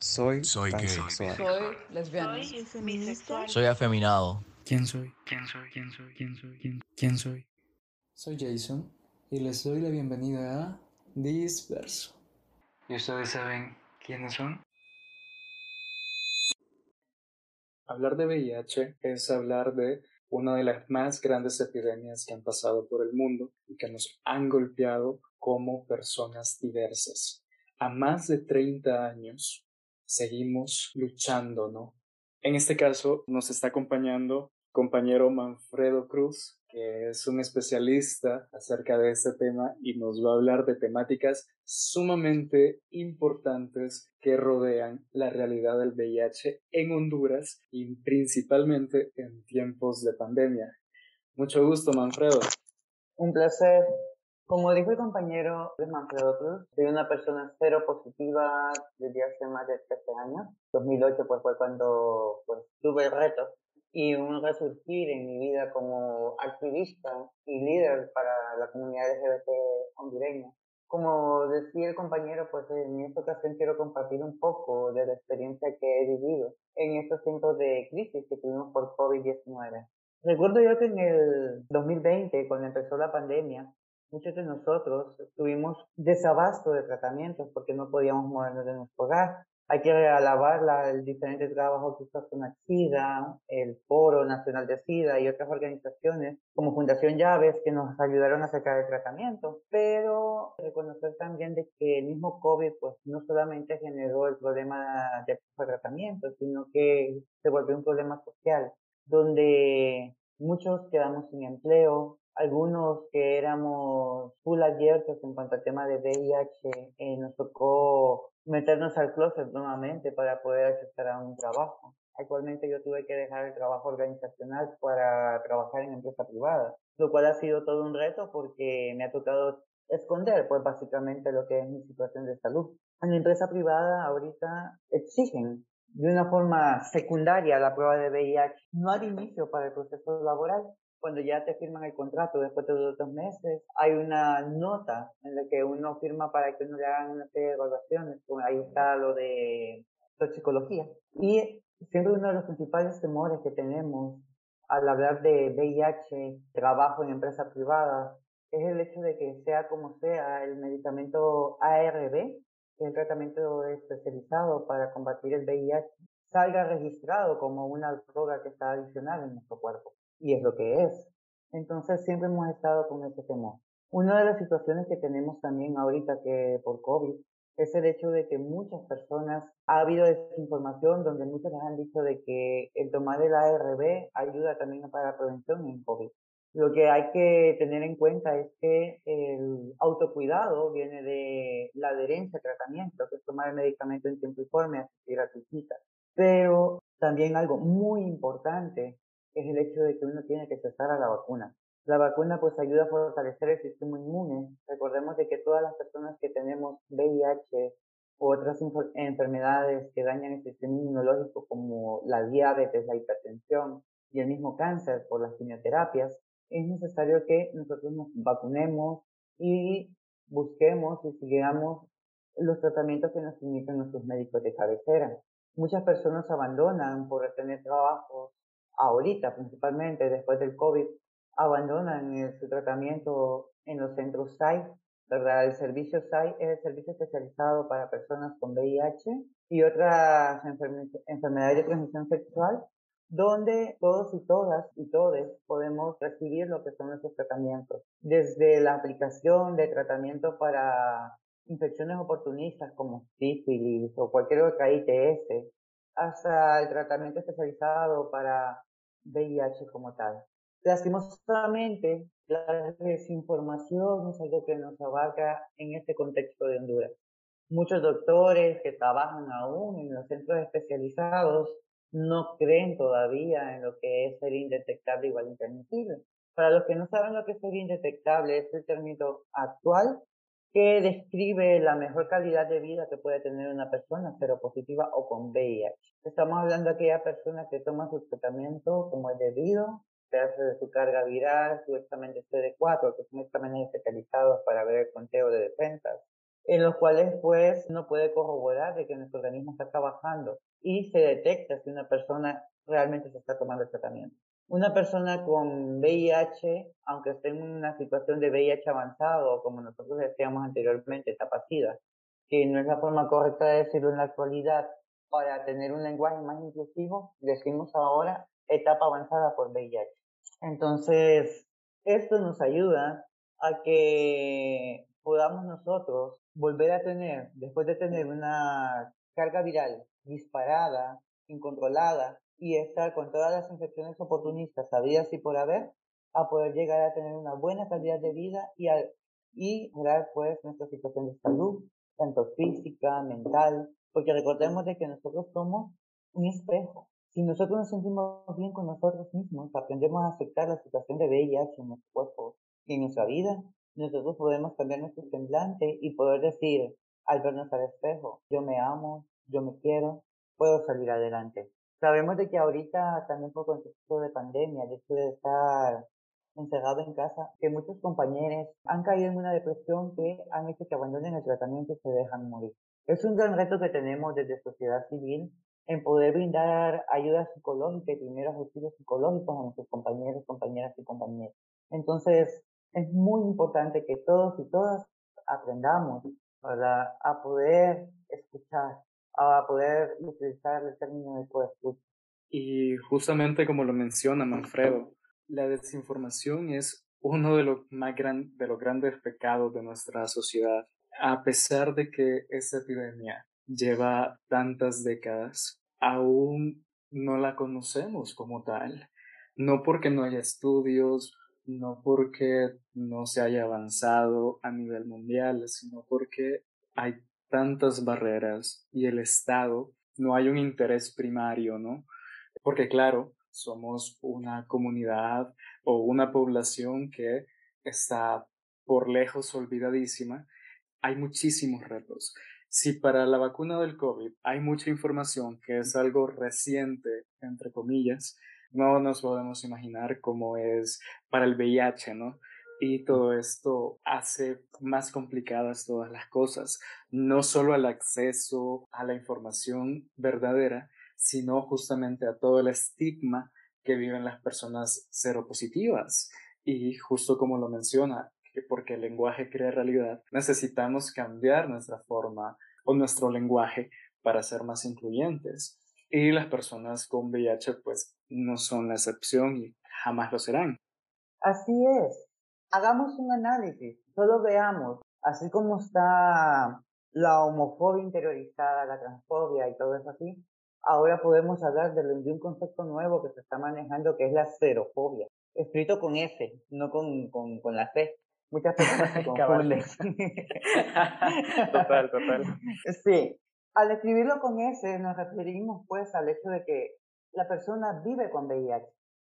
Soy, Soy gay. Soy lesbiana. Soy feminista. Soy afeminado. ¿Quién soy? ¿Quién soy? ¿Quién soy? ¿Quién soy? ¿Quién, quién soy? Soy Jason y les doy la bienvenida a Disperso. ¿Y ustedes saben quiénes son? Hablar de VIH es hablar de una de las más grandes epidemias que han pasado por el mundo y que nos han golpeado como personas diversas. A más de 30 años seguimos luchando, ¿no? En este caso nos está acompañando compañero Manfredo Cruz, que es un especialista acerca de este tema y nos va a hablar de temáticas sumamente importantes que rodean la realidad del VIH en Honduras y principalmente en tiempos de pandemia. Mucho gusto, Manfredo. Un placer. Como dijo el compañero de Manfredo Cruz, soy una persona cero positiva desde hace más de 13 años. 2008 pues fue cuando pues, tuve el reto y un resurgir en mi vida como activista y líder para la comunidad LGBT hondureña. Como decía el compañero, pues en esta ocasión quiero compartir un poco de la experiencia que he vivido en estos tiempos de crisis que tuvimos por COVID-19. Recuerdo yo que en el 2020, cuando empezó la pandemia, muchos de nosotros tuvimos desabasto de tratamientos porque no podíamos movernos de nuestro hogar. Hay que alabar la, el diferente trabajo que hizo SIDA, el Foro Nacional de SIDA y otras organizaciones como Fundación Llaves que nos ayudaron a sacar el tratamiento. Pero reconocer también de que el mismo COVID pues no solamente generó el problema de acceso tratamiento, sino que se volvió un problema social donde muchos quedamos sin empleo, algunos que éramos full abiertos en cuanto al tema de VIH, eh, nos tocó meternos al closet nuevamente para poder acceder a un trabajo. Actualmente yo tuve que dejar el trabajo organizacional para trabajar en empresa privada, lo cual ha sido todo un reto porque me ha tocado esconder pues básicamente lo que es mi situación de salud. En la empresa privada ahorita exigen de una forma secundaria la prueba de VIH, no al inicio para el proceso laboral, cuando ya te firman el contrato después de dos meses, hay una nota en la que uno firma para que uno le hagan una serie de evaluaciones. Ahí está lo de toxicología. Y siempre uno de los principales temores que tenemos al hablar de VIH, trabajo en empresa privada, es el hecho de que sea como sea el medicamento ARB, que es el tratamiento especializado para combatir el VIH, salga registrado como una droga que está adicional en nuestro cuerpo y es lo que es. Entonces siempre hemos estado con ese temor. Una de las situaciones que tenemos también ahorita que por COVID es el hecho de que muchas personas, ha habido desinformación donde muchos les han dicho de que el tomar el ARB ayuda también para la prevención en COVID. Lo que hay que tener en cuenta es que el autocuidado viene de la adherencia al tratamiento, que es tomar el medicamento en tiempo y forma, asistir a tu cita. Pero también algo muy importante es el hecho de que uno tiene que cesar a la vacuna. La vacuna pues ayuda a fortalecer el sistema inmune. Recordemos de que todas las personas que tenemos VIH u otras enfermedades que dañan el sistema inmunológico como la diabetes, la hipertensión y el mismo cáncer por las quimioterapias, es necesario que nosotros nos vacunemos y busquemos y sigamos los tratamientos que nos indican nuestros médicos de cabecera. Muchas personas abandonan por tener trabajos ahorita principalmente después del COVID, abandonan su tratamiento en los centros SAI, ¿verdad? El servicio SAI es el servicio especializado para personas con VIH y otras enfermedades de transmisión sexual, donde todos y todas y todos podemos recibir lo que son nuestros tratamientos. Desde la aplicación de tratamiento para infecciones oportunistas como sífilis o cualquier otra ITS, hasta el tratamiento especializado para VIH como tal. Lastimosamente, la desinformación es algo que nos abarca en este contexto de Honduras. Muchos doctores que trabajan aún en los centros especializados no creen todavía en lo que es ser indetectable igual intransmisible. Para los que no saben lo que es ser indetectable, es el término actual que describe la mejor calidad de vida que puede tener una persona seropositiva o con VIH. Estamos hablando de aquella persona que toma su tratamiento como es debido, se hace de su carga viral, su examen de CD4, que son exámenes especializados para ver el conteo de defensas, en los cuales pues uno puede corroborar de que nuestro organismo está trabajando y se detecta si una persona realmente está tomando el tratamiento. Una persona con VIH, aunque esté en una situación de VIH avanzado, como nosotros decíamos anteriormente, etapa SIDA, que no es la forma correcta de decirlo en la actualidad, para tener un lenguaje más inclusivo, decimos ahora etapa avanzada por VIH. Entonces, esto nos ayuda a que podamos nosotros volver a tener, después de tener una carga viral disparada, incontrolada, y estar con todas las infecciones oportunistas habidas y por haber, a poder llegar a tener una buena calidad de vida y, a, y mejorar pues nuestra situación de salud, tanto física, mental, porque recordemos de que nosotros somos un espejo. Si nosotros nos sentimos bien con nosotros mismos, aprendemos a aceptar la situación de VIH en nuestro cuerpo y en nuestra vida, nosotros podemos cambiar nuestro semblante y poder decir, al vernos al espejo, yo me amo, yo me quiero, puedo salir adelante. Sabemos de que ahorita también por contexto de pandemia, el hecho de estar encerrado en casa, que muchos compañeros han caído en una depresión que han hecho que abandonen el tratamiento y se dejan morir. Es un gran reto que tenemos desde sociedad civil en poder brindar ayuda psicológica y primeros auxilios psicológicos a nuestros compañeros, compañeras y compañeros. Entonces, es muy importante que todos y todas aprendamos a poder escuchar, a poder utilizar el término de. Y justamente como lo menciona Manfredo, la desinformación es uno de los más gran, de los grandes pecados de nuestra sociedad. A pesar de que esta epidemia lleva tantas décadas, aún no la conocemos como tal. No porque no haya estudios, no porque no se haya avanzado a nivel mundial, sino porque hay tantas barreras y el Estado no hay un interés primario, ¿no? Porque claro, somos una comunidad o una población que está por lejos olvidadísima. Hay muchísimos retos. Si para la vacuna del COVID hay mucha información que es algo reciente, entre comillas, no nos podemos imaginar cómo es para el VIH, ¿no? Y todo esto hace más complicadas todas las cosas, no solo el acceso a la información verdadera, sino justamente a todo el estigma que viven las personas seropositivas. Y justo como lo menciona, que porque el lenguaje crea realidad, necesitamos cambiar nuestra forma o nuestro lenguaje para ser más incluyentes. Y las personas con VIH pues no son la excepción y jamás lo serán. Así es. Hagamos un análisis, solo veamos, así como está la homofobia interiorizada, la transfobia y todo eso así, ahora podemos hablar de, un concepto nuevo que se está manejando que es la xerofobia, escrito con S, no con, con, con la C. Muchas personas se confunden. total, total. Sí, al escribirlo con S nos referimos pues al hecho de que la persona vive con VIH.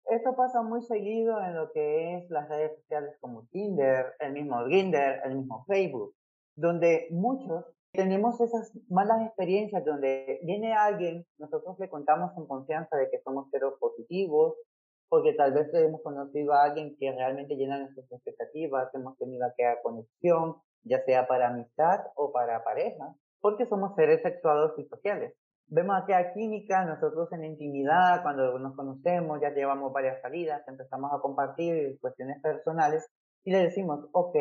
Esto pasa muy seguido en lo que es las redes sociales como Tinder, el mismo Grindr, el mismo Facebook, donde muchos tenemos esas malas experiencias donde viene alguien, nosotros le contamos en confianza de que somos positivos, porque tal vez hemos conocido a alguien que realmente llena nuestras expectativas, hemos tenido aquella conexión, ya sea para amistad o para pareja, porque somos seres sexuados y sociales. Vemos aquella química, nosotros en intimidad, cuando nos conocemos, ya llevamos varias salidas, empezamos a compartir cuestiones personales y le decimos, ok,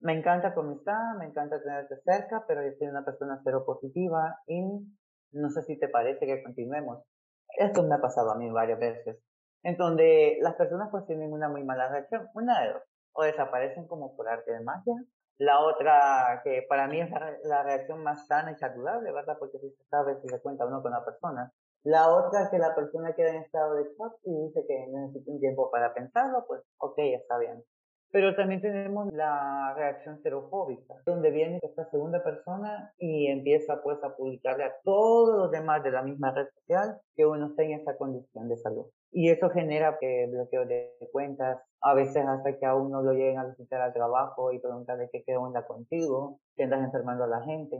me encanta tu amistad, me encanta tenerte cerca, pero yo soy una persona cero positiva y no sé si te parece que continuemos. Esto me ha pasado a mí varias veces, en donde las personas pues tienen una muy mala reacción, una de dos, o desaparecen como por arte de magia, la otra, que para mí es la, reacción más sana y saludable, ¿verdad? Porque si se sabe, si se cuenta uno con la persona. La otra, es que la persona queda en estado de shock y dice que necesita un tiempo para pensarlo, pues ok, está bien. Pero también tenemos la reacción serofóbica, donde viene esta segunda persona y empieza pues a publicarle a todos los demás de la misma red social que uno está en esa condición de salud. Y eso genera que bloqueo de cuentas, a veces hasta que a uno lo lleguen a visitar al trabajo y preguntarle qué onda contigo, que andas enfermando a la gente.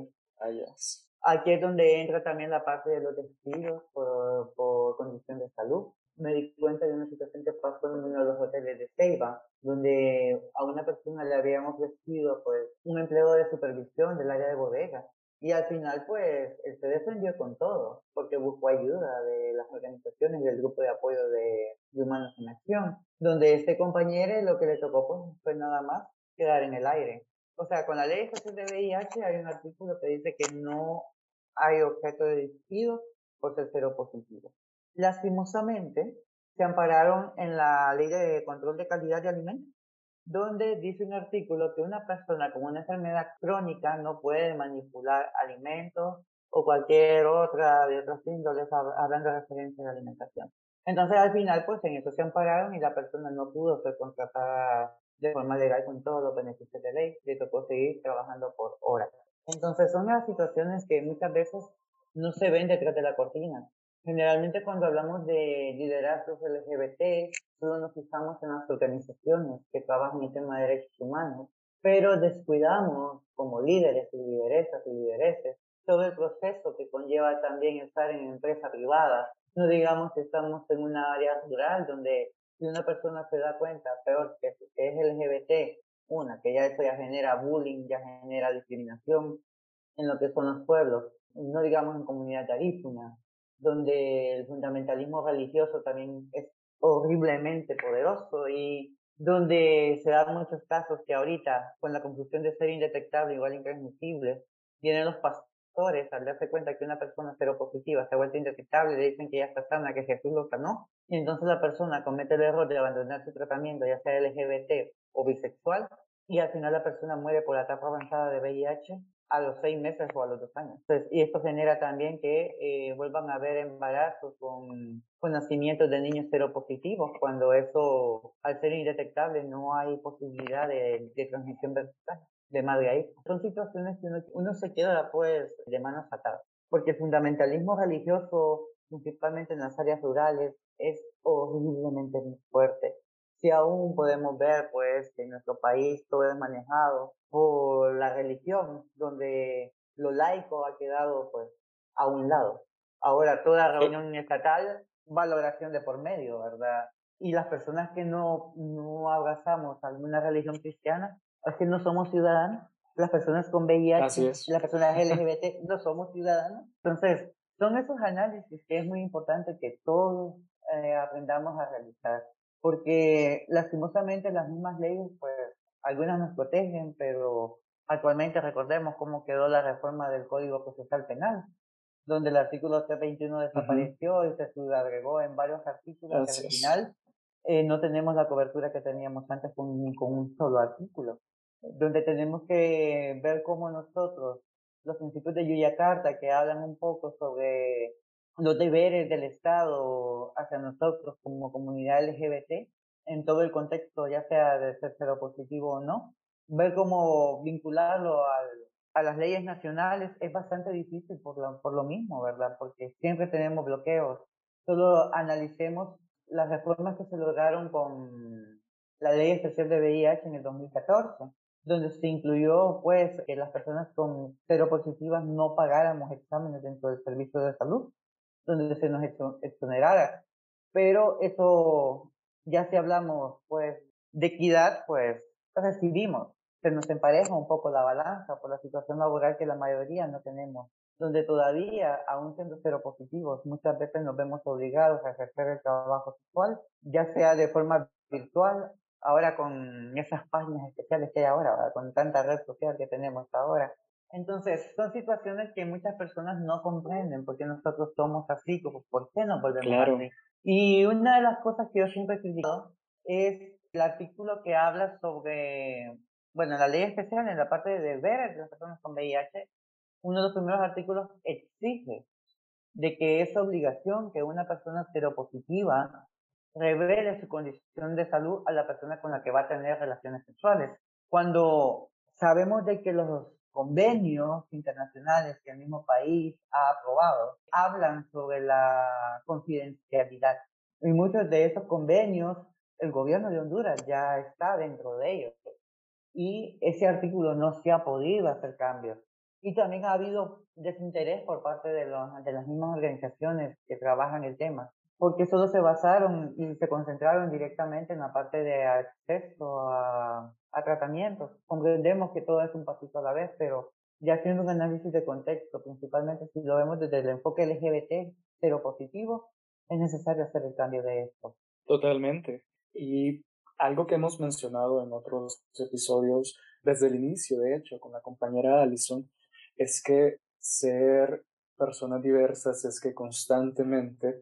Aquí es donde entra también la parte de los despidos por, por condición de salud me di cuenta de una situación que pasó en uno de los hoteles de Ceiba, donde a una persona le habían ofrecido pues un empleo de supervisión del área de bodega. Y al final, pues, él se defendió con todo, porque buscó ayuda de las organizaciones del grupo de apoyo de, Humanos en Acción, donde este compañero lo que le tocó pues, fue nada más quedar en el aire. O sea, con la ley de VIH hay un artículo que dice que no hay objeto de despido por ser cero positivo. Lastimosamente, se ampararon en la ley de control de calidad de alimentos, donde dice un artículo que una persona con una enfermedad crónica no puede manipular alimentos o cualquier otra de otros índoles hablando de referencia de alimentación. Entonces al final pues en eso se ampararon y la persona no pudo ser contratada de forma legal con todos los beneficios de ley, le tocó seguir trabajando por horas. Entonces son las situaciones que muchas veces no se ven detrás de la cortina. Generalmente cuando hablamos de liderazgos LGBT, solo nos fijamos en las organizaciones que trabajan en tema de derechos humanos, pero descuidamos como líderes y lideresas y lidereses todo el proceso que conlleva también estar en empresa privada. No digamos que estamos en una área rural donde si una persona se da cuenta, peor que, es LGBT, una, que ya eso ya genera bullying, ya genera discriminación en lo que son los pueblos, no digamos en comunidad tarífuna, donde el fundamentalismo religioso también es horriblemente poderoso y donde se dan muchos casos que ahorita, con la conclusión de ser indetectable, igual intransmisible, vienen los pastores al darse cuenta que una persona seropositiva se ha vuelto indetectable, le dicen que ya está sana, que Jesús lo sanó, y entonces la persona comete el error de abandonar su tratamiento, ya sea LGBT o bisexual, y al final la persona muere por la etapa avanzada de VIH a los seis meses o a los dos años. Y esto genera también que eh, vuelvan a haber embarazos con, con nacimientos de niños seropositivos, cuando eso, al ser indetectable, no hay posibilidad de, de transmisión vertical de madre a hijo. Son situaciones que uno, uno se queda pues de manos atadas, porque el fundamentalismo religioso, principalmente en las áreas rurales, es horriblemente fuerte si aún podemos ver pues que en nuestro país todo es manejado por la religión, donde lo laico ha quedado pues a un lado. Ahora toda reunión estatal, valoración de por medio, ¿verdad? Y las personas que no, no abrazamos alguna religión cristiana, es que no somos ciudadanos. Las personas con VIH, las personas LGBT, no somos ciudadanos. Entonces, son esos análisis que es muy importante que todos eh, aprendamos a realizar porque lastimosamente las mismas leyes, pues algunas nos protegen, pero actualmente recordemos cómo quedó la reforma del Código Procesal Penal, donde el artículo 321 desapareció y se agregó en varios artículos que al final eh, no tenemos la cobertura que teníamos antes con, con un solo artículo, donde tenemos que ver cómo nosotros, los principios de Yuyakarta, que hablan un poco sobre los deberes del Estado hacia nosotros como comunidad LGBT en todo el contexto, ya sea de ser positivo o no, ver cómo vincularlo a las leyes nacionales es bastante difícil por por lo mismo, ¿verdad? Porque siempre tenemos bloqueos. Solo analicemos las reformas que se lograron con la ley especial de VIH en el 2014, donde se incluyó pues que las personas con seropositivas no pagáramos exámenes dentro del servicio de salud donde se nos exonerara. Pero eso, ya si hablamos pues de equidad, pues recibimos, se nos empareja un poco la balanza por la situación laboral que la mayoría no tenemos, donde todavía, aún siendo cero positivos, muchas veces nos vemos obligados a ejercer el trabajo sexual, ya sea de forma virtual, ahora con esas páginas especiales que hay ahora, con tanta red social que tenemos ahora, entonces, son situaciones que muchas personas no comprenden porque nosotros somos así, como por qué no volvemos así. Y una de las cosas que yo siempre he criticado es el artículo que habla sobre, bueno, la ley especial en la parte de deberes de las personas con VIH, uno de los primeros artículos exige de que es obligación que una persona seropositiva revele su condición de salud a la persona con la que va a tener relaciones sexuales. Cuando sabemos de que los convenios internacionales que el mismo país ha aprobado hablan sobre la confidencialidad. Y muchos de esos convenios, el gobierno de Honduras ya está dentro de ellos. Y ese artículo no se ha podido hacer cambios. Y también ha habido desinterés por parte de, las mismas organizaciones que trabajan el tema. Porque solo se basaron y se concentraron directamente en la parte de acceso a, a tratamientos. Comprendemos que todo es un pasito a la vez, pero ya haciendo un análisis de contexto, principalmente si lo vemos desde el enfoque LGBT, pero positivo, es necesario hacer el cambio de esto. Totalmente. Y algo que hemos mencionado en otros episodios desde el inicio, de hecho, con la compañera Allison, es que ser personas diversas es que constantemente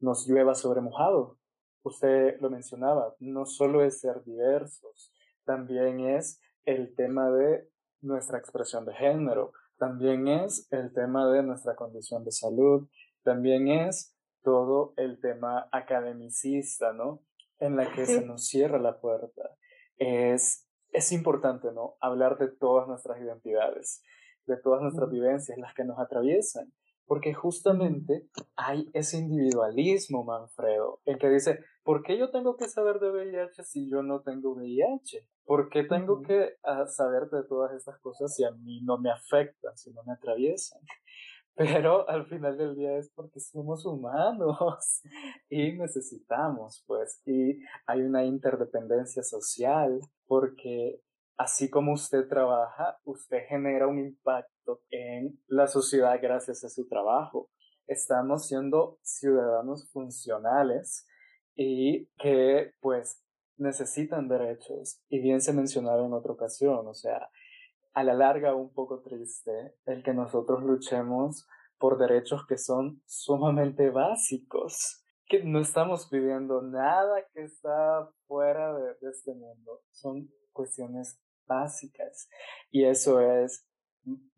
nos llueva sobre mojado. Usted lo mencionaba, no solo es ser diversos, también es el tema de nuestra expresión de género, también es el tema de nuestra condición de salud, también es todo el tema academicista, ¿no? En la que se nos cierra la puerta. Es, es importante, ¿no? Hablar de todas nuestras identidades, de todas nuestras vivencias, las que nos atraviesan. Porque justamente hay ese individualismo, Manfredo, el que dice, ¿por qué yo tengo que saber de VIH si yo no tengo VIH? ¿Por qué tengo que ah, saber de todas estas cosas si a mí no me afectan, si no me atraviesan? Pero al final del día es porque somos humanos y necesitamos, pues, y hay una interdependencia social porque así como usted trabaja, usted genera un impacto en la sociedad gracias a su trabajo. Estamos siendo ciudadanos funcionales y que pues necesitan derechos. Y bien se mencionaba en otra ocasión, o sea, a la larga un poco triste el que nosotros luchemos por derechos que son sumamente básicos, que no estamos pidiendo nada que está fuera de, de este mundo, son cuestiones básicas. Y eso es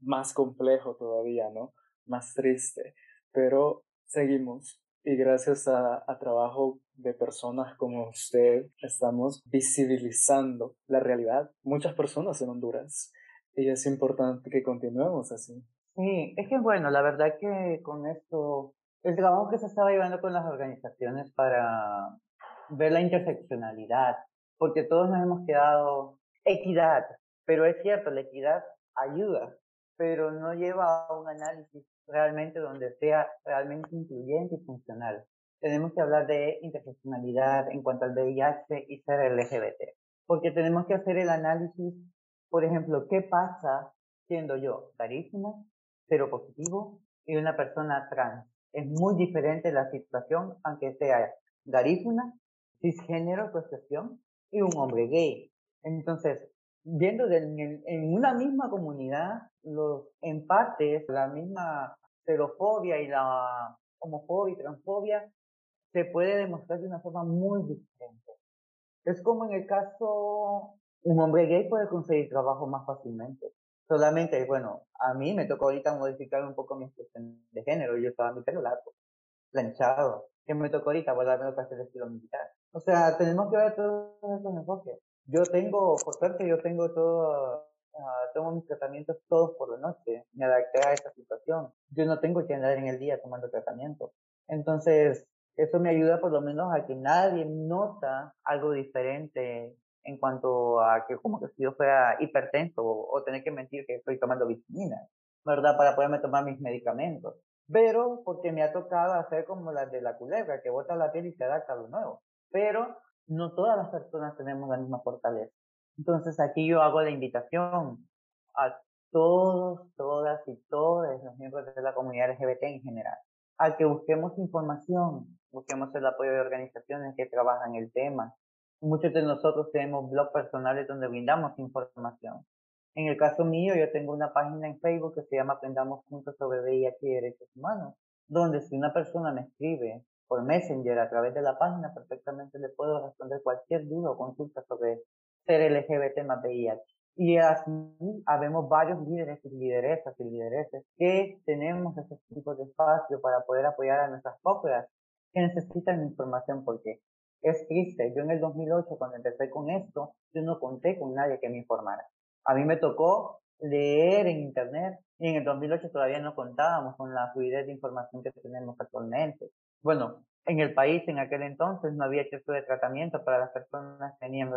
más complejo todavía, ¿no? Más triste. Pero seguimos. Y gracias a, a, trabajo de personas como usted, estamos visibilizando la realidad. Muchas personas en Honduras. Y es importante que continuemos así. Sí, es que bueno, la verdad que con esto, el trabajo que se estaba llevando con las organizaciones para ver la interseccionalidad, porque todos nos hemos quedado equidad, pero es cierto, la equidad ayuda, pero no lleva a un análisis realmente donde sea realmente incluyente y funcional. Tenemos que hablar de interseccionalidad en cuanto al VIH y ser LGBT, porque tenemos que hacer el análisis, por ejemplo, ¿qué pasa siendo yo carísima, cero positivo y una persona trans? Es muy diferente la situación, aunque sea garífuna, cisgénero, cuestión, y un hombre gay. Entonces, viendo en, una misma comunidad, los empates, la misma xerofobia y la homofobia y transfobia, se puede demostrar de una forma muy diferente. Es como en el caso, un hombre gay puede conseguir trabajo más fácilmente. Solamente, bueno, a mí me tocó ahorita modificar un poco mi expresión de género. Yo estaba mi pelo largo, planchado. Que me tocó ahorita volverme a hacer estilo militar. O sea, tenemos que ver todos esos enfoques. Yo tengo, por suerte, yo tengo todo, uh, tengo mis tratamientos todos por la noche. Me adapté a esa situación. Yo no tengo que andar en el día tomando tratamiento. Entonces, eso me ayuda por lo menos a que nadie nota algo diferente en cuanto a que como que si yo fuera hipertenso o, o tener que mentir que estoy tomando vitaminas, ¿verdad? Para poderme tomar mis medicamentos. Pero porque me ha tocado hacer como las de la culebra, que bota la piel y se adapta a lo nuevo. Pero no todas las personas tenemos la misma fortaleza. Entonces aquí yo hago la invitación a todos, todas y todos los miembros de la comunidad LGBT en general, a que busquemos información, busquemos el apoyo de organizaciones que trabajan el tema. Muchos de nosotros tenemos blogs personales donde brindamos información. En el caso mío, yo tengo una página en Facebook que se llama Aprendamos Juntos sobre VIH y Derechos Humanos, donde si una persona me escribe por Messenger a través de la página, perfectamente le puedo responder cualquier duda o consulta sobre ser LGBT más VIH. Y así habemos varios líderes y lideresas y lidereses que tenemos ese tipo de espacio para poder apoyar a nuestras propias que necesitan información porque es triste. Yo en el 2008 cuando empecé con esto, yo no conté con nadie que me informara. A mí me tocó leer en internet y en el 2008 todavía no contábamos con la fluidez de información que tenemos actualmente. Bueno, en el país en aquel entonces no había acceso de tratamiento para las personas que venían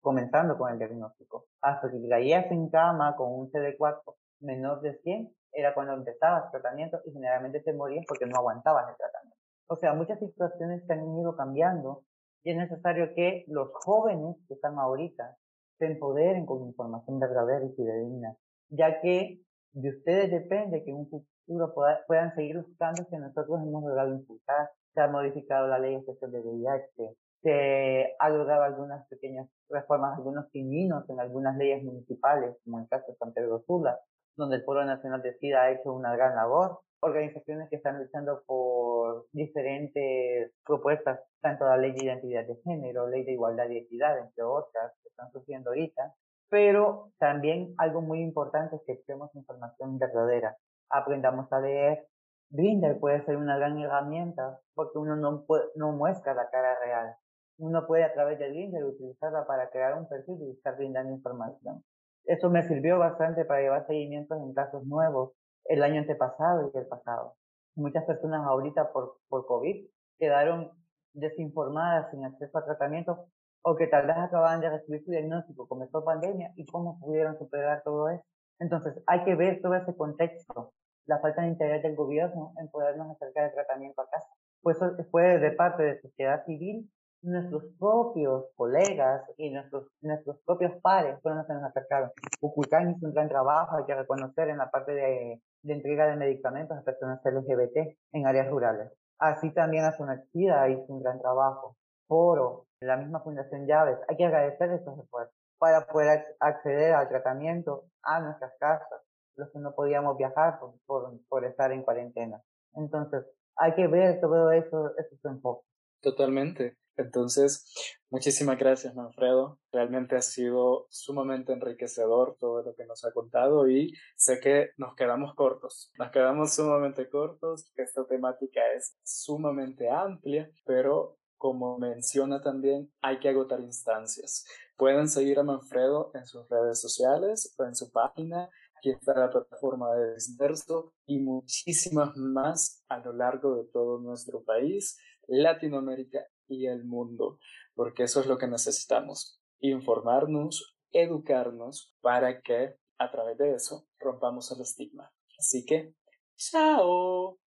comenzando con el diagnóstico. Hasta que caías en cama con un CD4 menor de 100 era cuando empezabas tratamiento y generalmente te morías porque no aguantabas el tratamiento. O sea, muchas situaciones se han ido cambiando y es necesario que los jóvenes que están ahorita se empoderen con información verdadera y fidedigna, ya que de ustedes depende que en un futuro puedan seguir los cambios que nosotros hemos logrado impulsar. Se ha modificado la ley especial de VIH, se ha logrado algunas pequeñas reformas, algunos pininos en algunas leyes municipales, como en el caso de San Pedro Sula, donde el Pueblo Nacional de SIDA ha hecho una gran labor. Organizaciones que están luchando por diferentes propuestas, tanto la ley de identidad de género, ley de igualdad y equidad, entre otras, que están surgiendo ahorita. Pero también algo muy importante es que tenemos información verdadera. Aprendamos a leer. Grindr puede ser una gran herramienta porque uno no, no muestra la cara real uno puede a través de Grindr utilizarla para crear un perfil y estar brindando información. Eso me sirvió bastante para llevar seguimientos en casos nuevos el año antepasado y el pasado. Muchas personas ahorita por, por COVID quedaron desinformadas sin acceso a tratamiento o que tal vez acababan de recibir su diagnóstico, comenzó pandemia y cómo pudieron superar todo eso. Entonces hay que ver todo ese contexto, la falta de interés del gobierno en podernos acercar el tratamiento a casa. Pues eso fue de parte de sociedad civil nuestros propios colegas y nuestros, nuestros propios pares fueron los que nos acercaron. Uculcán hizo un gran trabajo, hay que reconocer, en la parte de, entrega de medicamentos a personas LGBT en áreas rurales. Así también Azunachida hizo un gran trabajo. Foro, la misma Fundación Llaves, hay que agradecer estos esfuerzos para poder acceder al tratamiento a nuestras casas, los que no podíamos viajar por, por, por estar en cuarentena. Entonces, hay que ver todo eso, esos enfoques. Totalmente. Entonces, muchísimas gracias, Manfredo. Realmente ha sido sumamente enriquecedor todo lo que nos ha contado y sé que nos quedamos cortos. Nos quedamos sumamente cortos. Esta temática es sumamente amplia, pero como menciona también, hay que agotar instancias. Pueden seguir a Manfredo en sus redes sociales o en su página. Aquí está la plataforma de Disverso y muchísimas más a lo largo de todo nuestro país, Latinoamérica y el mundo, porque eso es lo que necesitamos, informarnos, educarnos para que a través de eso rompamos el estigma. Así que, chao.